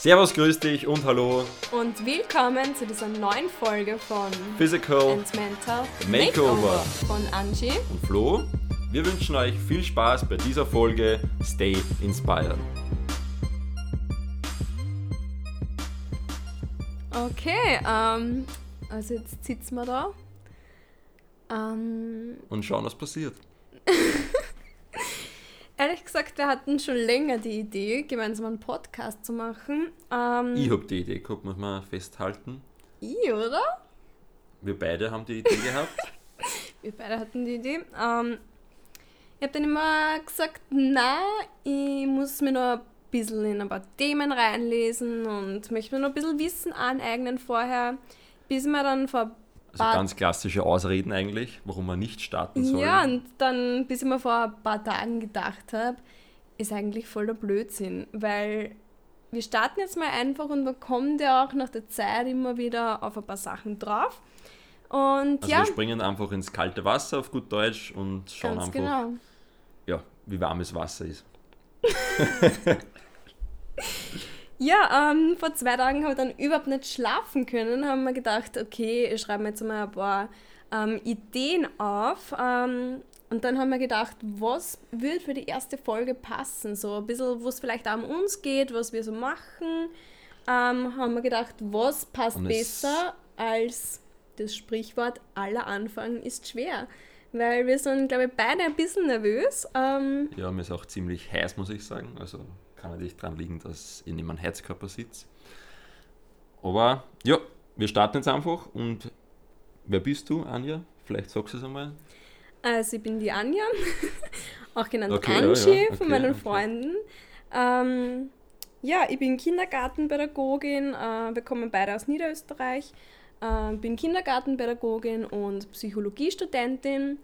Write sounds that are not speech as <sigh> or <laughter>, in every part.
Servus, grüß dich und hallo. Und willkommen zu dieser neuen Folge von Physical and Mental Makeover. von Angie. und Flo. Wir wünschen euch viel Spaß bei dieser Folge Stay Inspired. Okay, ähm, also jetzt sitzen wir da. Ähm, Und schauen, was passiert. Ehrlich gesagt, wir hatten schon länger die Idee, gemeinsam einen Podcast zu machen. Ähm, Ich hab die Idee gehabt, muss man festhalten. ich, oder? Wir beide haben die Idee gehabt. <laughs> Wir beide hatten die Idee. Ähm, ich habe dann immer gesagt, na, ich muss mir noch ein bisschen in ein paar Themen reinlesen und möchte mir noch ein bisschen Wissen aneignen vorher, bis mir dann vor Also Bad- ganz klassische Ausreden eigentlich, warum man nicht starten soll. ja, und dann, bis ich mir vor ein paar Tagen gedacht habe, ist eigentlich voll der Blödsinn, weil wir starten jetzt mal einfach und man kommt ja auch nach der Zeit immer wieder auf ein paar Sachen drauf. Und Also ja, wir springen einfach ins kalte Wasser auf gut Deutsch und schauen einfach, genau. ja, wie warmes Wasser ist. <laughs> Ja, ähm, vor zwei Tagen habe ich dann überhaupt nicht schlafen können. Haben wir gedacht, okay, ich schreibe mir jetzt mal ein paar ähm, Ideen auf. Ähm, und dann haben wir gedacht, was wird für die erste Folge passen? So ein bisschen, wo es vielleicht auch um uns geht, was wir so machen. Ähm, haben wir gedacht, was passt besser als das Sprichwort, aller Anfang ist schwer. Weil wir sind, glaube ich, beide ein bisschen nervös. Ähm, Ja, mir ist auch ziemlich heiß, muss ich sagen. Also kann natürlich dran liegen, dass ich neben einem Heizkörper sitze. Aber ja, wir starten jetzt einfach. Und wer bist du, Anja? Vielleicht sagst du es einmal. Also ich bin die Anja, <laughs> auch genannt Okay, ja, Angie ja, von okay, meinen okay. Freunden. Ähm, ja, ich bin Kindergartenpädagogin, äh, wir kommen beide aus Niederösterreich. Äh, bin Kindergartenpädagogin und Psychologiestudentin.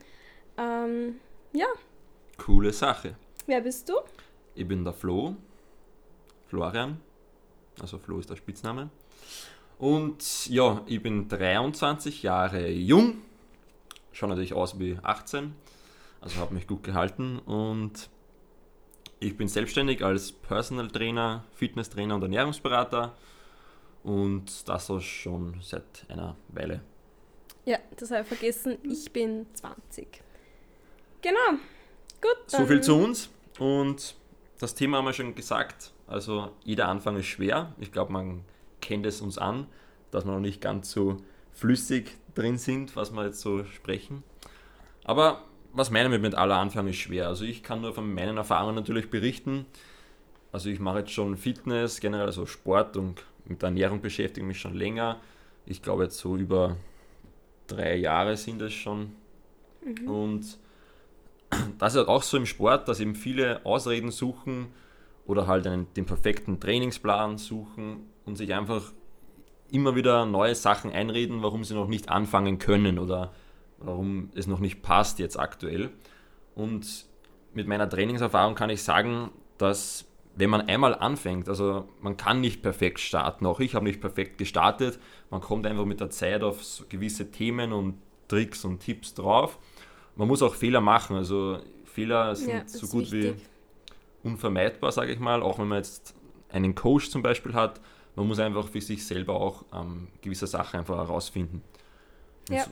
Ähm, ja, Coole Sache. wer bist du? Ich bin der Flo, Florian. Also Flo ist der Spitzname. Und ja, ich bin 23 Jahre jung. Schaue natürlich aus wie 18. Also habe mich gut gehalten. Und ich bin selbstständig als Personal Trainer, Fitnesstrainer und Ernährungsberater. Und das auch schon seit einer Weile. Ja, das habe ich vergessen, ich bin 20. Genau, gut. So dann- viel zu uns. Und das Thema haben wir schon gesagt. Also jeder Anfang ist schwer. Ich glaube, man kennt es uns an, dass wir noch nicht ganz so flüssig drin sind, was wir jetzt so sprechen. Aber was meinen wir mit aller Anfang ist schwer? Also ich kann nur von meinen Erfahrungen natürlich berichten. Also ich mache jetzt schon Fitness, generell also Sport und mit Ernährung beschäftige mich schon länger. Ich glaube jetzt so über drei Jahre sind es schon. Und das ist halt auch so im Sport, dass eben viele Ausreden suchen oder halt einen, den perfekten Trainingsplan suchen und sich einfach immer wieder neue Sachen einreden, warum sie noch nicht anfangen können oder warum es noch nicht passt jetzt aktuell. Und mit meiner Trainingserfahrung kann ich sagen, dass wenn man einmal anfängt, also man kann nicht perfekt starten, auch ich habe nicht perfekt gestartet, man kommt einfach mit der Zeit auf gewisse Themen und Tricks und Tipps drauf. Man muss auch Fehler machen, also Fehler sind Ja, so gut wichtig. wie unvermeidbar, sage ich mal, auch wenn man jetzt einen Coach zum Beispiel hat, man muss einfach für sich selber auch ähm, gewisse Sachen einfach herausfinden. Und Ja. So,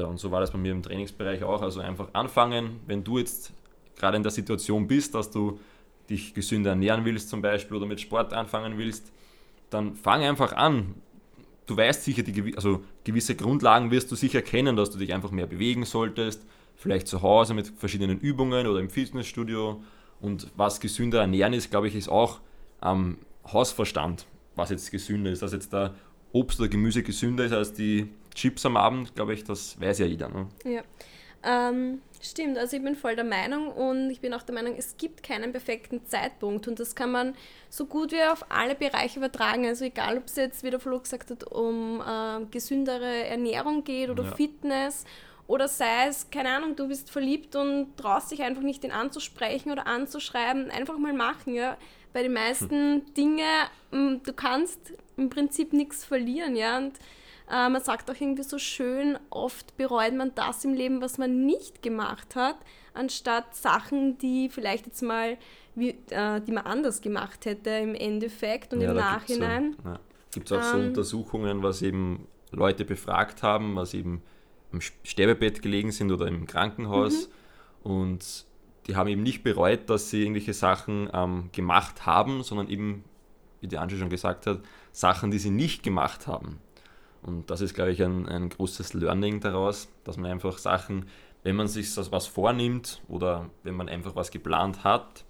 ja, und so war das bei mir im Trainingsbereich auch. Also einfach anfangen, wenn du jetzt gerade in der Situation bist, dass du dich gesünder ernähren willst zum Beispiel oder mit Sport anfangen willst, dann fang einfach an. Du weißt sicher, die, also gewisse Grundlagen wirst du sicher kennen, dass du dich einfach mehr bewegen solltest, vielleicht zu Hause mit verschiedenen Übungen oder im Fitnessstudio. Und was gesünder ernähren ist, glaube ich, ist auch am Hausverstand, was jetzt gesünder ist. Dass jetzt da Obst oder Gemüse gesünder ist als die Chips am Abend, glaube ich, das weiß ja jeder. Ne? Ja. Ähm, stimmt, also ich bin voll der Meinung und ich bin auch der Meinung, es gibt keinen perfekten Zeitpunkt und das kann man so gut wie auf alle Bereiche übertragen. Also egal, ob es jetzt, wie der Flo gesagt hat, um äh, gesündere Ernährung geht oder Ja. Fitness oder sei es, keine Ahnung, du bist verliebt und traust dich einfach nicht, den anzusprechen oder anzuschreiben, einfach mal machen, ja. Bei den meisten Dinge, mm, du kannst im Prinzip nichts verlieren, ja. Und äh, man sagt auch irgendwie so schön, oft bereut man das im Leben, was man nicht gemacht hat, anstatt Sachen, die vielleicht jetzt mal wie, äh, die man anders gemacht hätte im Endeffekt und ja, im Nachhinein. Gibt's, ja. Gibt es auch so ähm, Untersuchungen, was eben Leute befragt haben, was eben im Sterbebett gelegen sind oder im Krankenhaus mhm. und die haben eben nicht bereut, dass sie irgendwelche Sachen ähm, gemacht haben, sondern eben, wie die Angie schon gesagt hat, Sachen, die sie nicht gemacht haben. Und das ist, glaube ich, ein, ein großes Learning daraus, dass man einfach Sachen, wenn man sich was vornimmt oder wenn man einfach was geplant hat,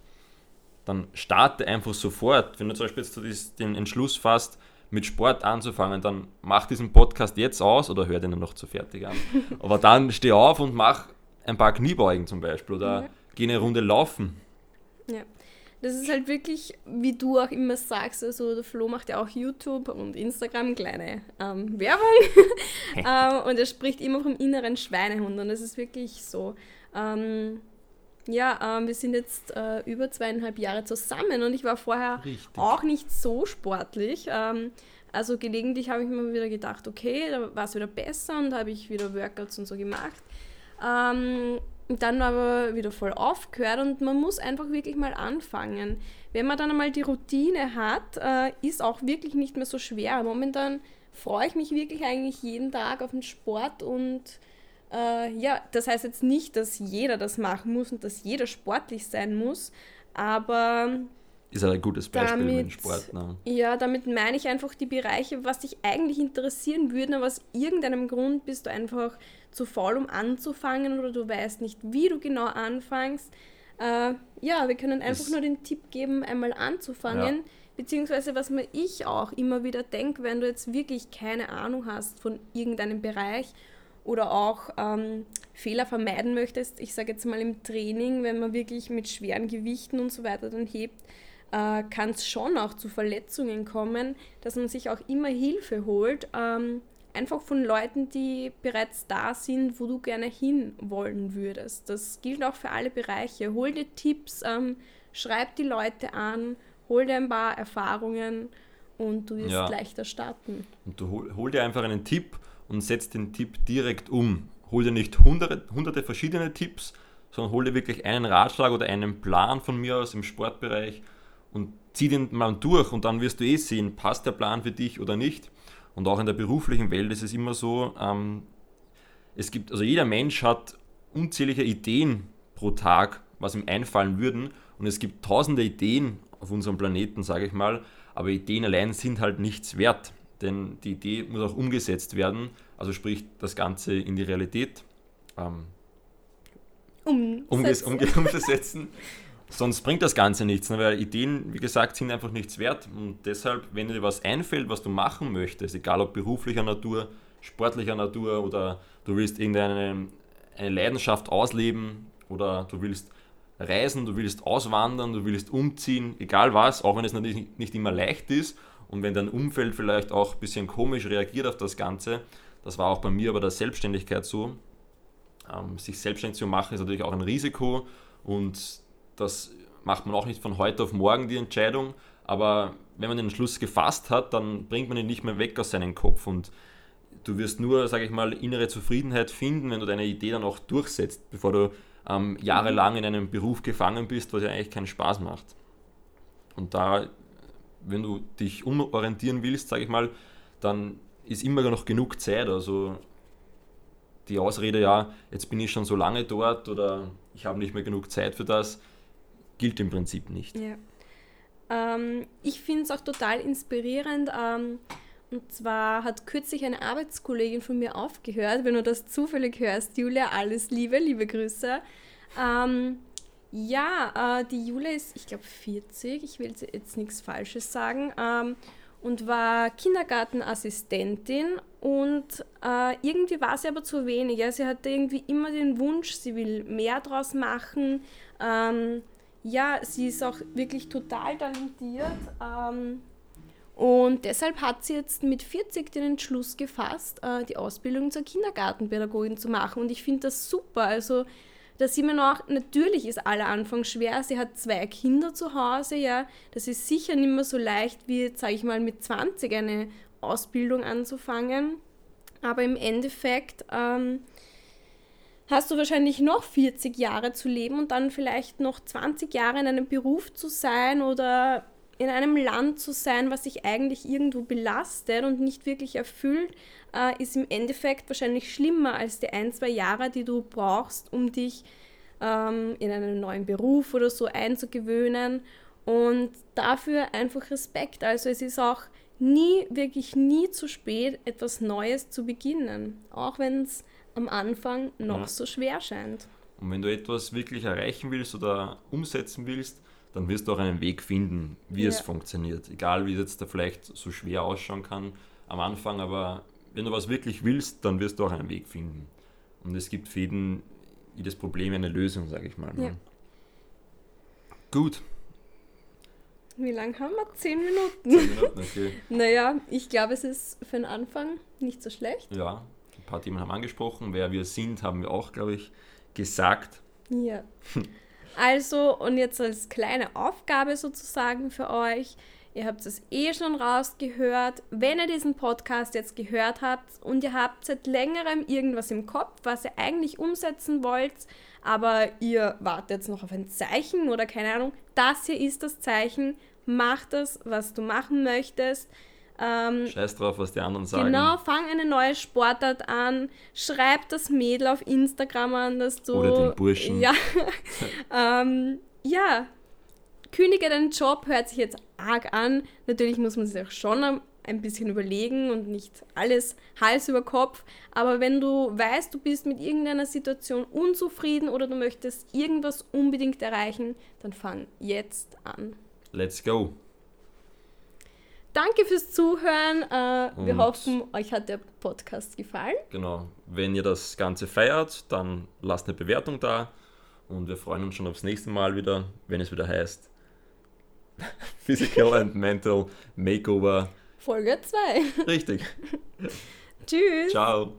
dann starte einfach sofort. Wenn du zum Beispiel jetzt den Entschluss fasst, mit Sport anzufangen, dann mach diesen Podcast jetzt aus oder hör den noch zu fertig an. <laughs> Aber dann steh auf und mach ein paar Kniebeugen zum Beispiel oder ja. geh eine Runde laufen. Ja. Das ist halt wirklich, wie du auch immer sagst, also der Flo macht ja auch YouTube und Instagram, kleine ähm, Werbung. <laughs> ähm, und er spricht immer vom inneren Schweinehund und das ist wirklich so. Ähm, ja, ähm, wir sind jetzt äh, über zweieinhalb Jahre zusammen und ich war vorher Richtig. auch nicht so sportlich. Ähm, also gelegentlich habe ich mir wieder gedacht, okay, da war es wieder besser und habe ich wieder Workouts und so gemacht. Ähm, dann aber wieder voll aufgehört und man muss einfach wirklich mal anfangen. Wenn man dann einmal die Routine hat, äh, ist auch wirklich nicht mehr so schwer. Momentan freue ich mich wirklich eigentlich jeden Tag auf den Sport und äh, ja, das heißt jetzt nicht, dass jeder das machen muss und dass jeder sportlich sein muss, aber ist ein gutes Beispiel damit, mit Sport. Ne? Ja, damit meine ich einfach die Bereiche, was dich eigentlich interessieren würden, aber aus irgendeinem Grund bist du einfach zu faul, um anzufangen oder du weißt nicht, wie du genau anfängst. Äh, ja, wir können einfach ist, nur den Tipp geben, einmal anzufangen. Ja. Beziehungsweise, was mir ich auch immer wieder denke, wenn du jetzt wirklich keine Ahnung hast von irgendeinem Bereich oder auch ähm, Fehler vermeiden möchtest, ich sage jetzt mal im Training, wenn man wirklich mit schweren Gewichten und so weiter dann hebt, äh, kann es schon auch zu Verletzungen kommen, dass man sich auch immer Hilfe holt, ähm, einfach von Leuten, die bereits da sind, wo du gerne hinwollen würdest. Das gilt auch für alle Bereiche. Hol dir Tipps, ähm, schreib die Leute an, hol dir ein paar Erfahrungen und du wirst ja. leichter starten. Und du hol, hol dir einfach einen Tipp und setz den Tipp direkt um. Hol dir nicht hunderte, hunderte verschiedene Tipps, sondern hol dir wirklich einen Ratschlag oder einen Plan von mir aus im Sportbereich und zieh den mal durch und dann wirst du eh sehen, passt der Plan für dich oder nicht. Und auch in der beruflichen Welt ist es immer so, ähm, es gibt, also jeder Mensch hat unzählige Ideen pro Tag, was ihm einfallen würden. Und es gibt tausende Ideen auf unserem Planeten, sage ich mal, aber Ideen allein sind halt nichts wert denn die Idee muss auch umgesetzt werden, also sprich das Ganze in die Realität ähm, umsetzen. Umge <laughs> umzusetzen. Sonst bringt das Ganze nichts, ne? weil Ideen, wie gesagt, sind einfach nichts wert. Und deshalb, wenn dir was einfällt, was du machen möchtest, egal ob beruflicher Natur, sportlicher Natur oder du willst irgendeine eine Leidenschaft ausleben oder du willst reisen, du willst auswandern, du willst umziehen, egal was, auch wenn es natürlich nicht immer leicht ist und wenn dein Umfeld vielleicht auch ein bisschen komisch reagiert auf das Ganze, das war auch bei mir bei der Selbstständigkeit so, ähm, sich selbstständig zu machen ist natürlich auch ein Risiko und das macht man auch nicht von heute auf morgen die Entscheidung, aber wenn man den Entschluss gefasst hat, dann bringt man ihn nicht mehr weg aus seinem Kopf und du wirst nur, sage ich mal, innere Zufriedenheit finden, wenn du deine Idee dann auch durchsetzt, bevor du ähm, jahrelang in einem Beruf gefangen bist, was ja eigentlich keinen Spaß macht. Und da wenn du dich umorientieren willst, sage ich mal, dann ist immer noch genug Zeit. Also die Ausrede, ja, jetzt bin ich schon so lange dort oder ich habe nicht mehr genug Zeit für das, gilt im Prinzip nicht. Ja. Ähm, ich finde es auch total inspirierend. Ähm, und zwar hat kürzlich eine Arbeitskollegin von mir aufgehört, wenn du das zufällig hörst, Julia, alles Liebe, liebe Grüße. Ähm, ja, äh, die Jule ist, ich glaube, 40. Ich will jetzt nichts Falsches sagen. Ähm, und war Kindergartenassistentin und äh, irgendwie war sie aber zu wenig. Ja. Sie hatte irgendwie immer den Wunsch, sie will mehr draus machen. Ähm, ja, sie ist auch wirklich total talentiert. Ähm, und deshalb hat sie jetzt mit 40 den Entschluss gefasst, äh, die Ausbildung zur Kindergartenpädagogin zu machen. Und ich finde das super. Also da sieht man auch, natürlich ist aller Anfang schwer. Sie hat zwei Kinder zu Hause, ja. Das ist sicher nicht mehr so leicht wie, sage ich mal, mit 20 eine Ausbildung anzufangen. Aber im Endeffekt, ähm, hast du wahrscheinlich noch 40 Jahre zu leben und dann vielleicht noch 20 Jahre in einem Beruf zu sein oder in einem Land zu sein, was sich eigentlich irgendwo belastet und nicht wirklich erfüllt, äh, ist im Endeffekt wahrscheinlich schlimmer als die ein, zwei Jahre, die du brauchst, um dich ähm, in einen neuen Beruf oder so einzugewöhnen. Und dafür einfach Respekt. Also es ist auch nie, wirklich nie zu spät, etwas Neues zu beginnen. Auch wenn es am Anfang noch ja. so schwer scheint. Und wenn du etwas wirklich erreichen willst oder umsetzen willst, dann wirst du auch einen Weg finden, wie ja. es funktioniert. Egal wie es jetzt da vielleicht so schwer ausschauen kann am Anfang, aber wenn du was wirklich willst, dann wirst du auch einen Weg finden. Und es gibt für jeden, jedes Problem eine Lösung, sage ich mal. Ne? Ja. Gut. Wie lange haben wir? Zehn Minuten. Zehn Minuten, okay. <laughs> naja, ich glaube, es ist für den Anfang nicht so schlecht. Ja, ein paar Themen haben angesprochen. Wer wir sind, haben wir auch, glaube ich, gesagt. Ja. <laughs> Also, und jetzt als kleine Aufgabe sozusagen für euch. Ihr habt es eh schon rausgehört. Wenn ihr diesen Podcast jetzt gehört habt und ihr habt seit längerem irgendwas im Kopf, was ihr eigentlich umsetzen wollt, aber ihr wartet jetzt noch auf ein Zeichen oder keine Ahnung, das hier ist das Zeichen. Mach das, was du machen möchtest. Ähm, Scheiß drauf, was die anderen sagen. Genau, fang eine neue Sportart an, schreib das Mädel auf Instagram an, dass du. Oder den Burschen. Ja. <laughs> ähm, ja. Kündige deinen Job, hört sich jetzt arg an. Natürlich muss man sich auch schon ein bisschen überlegen und nicht alles Hals über Kopf. Aber wenn du weißt, du bist mit irgendeiner Situation unzufrieden oder du möchtest irgendwas unbedingt erreichen, dann fang jetzt an. Let's go. Danke fürs Zuhören. Äh, wir hoffen, euch hat der Podcast gefallen. Genau. Wenn ihr das Ganze feiert, dann lasst eine Bewertung da. Und wir freuen uns schon aufs nächste Mal wieder, wenn es wieder heißt <laughs> Physical and Mental Makeover. Folge 2. Richtig. <laughs> Tschüss. Ciao.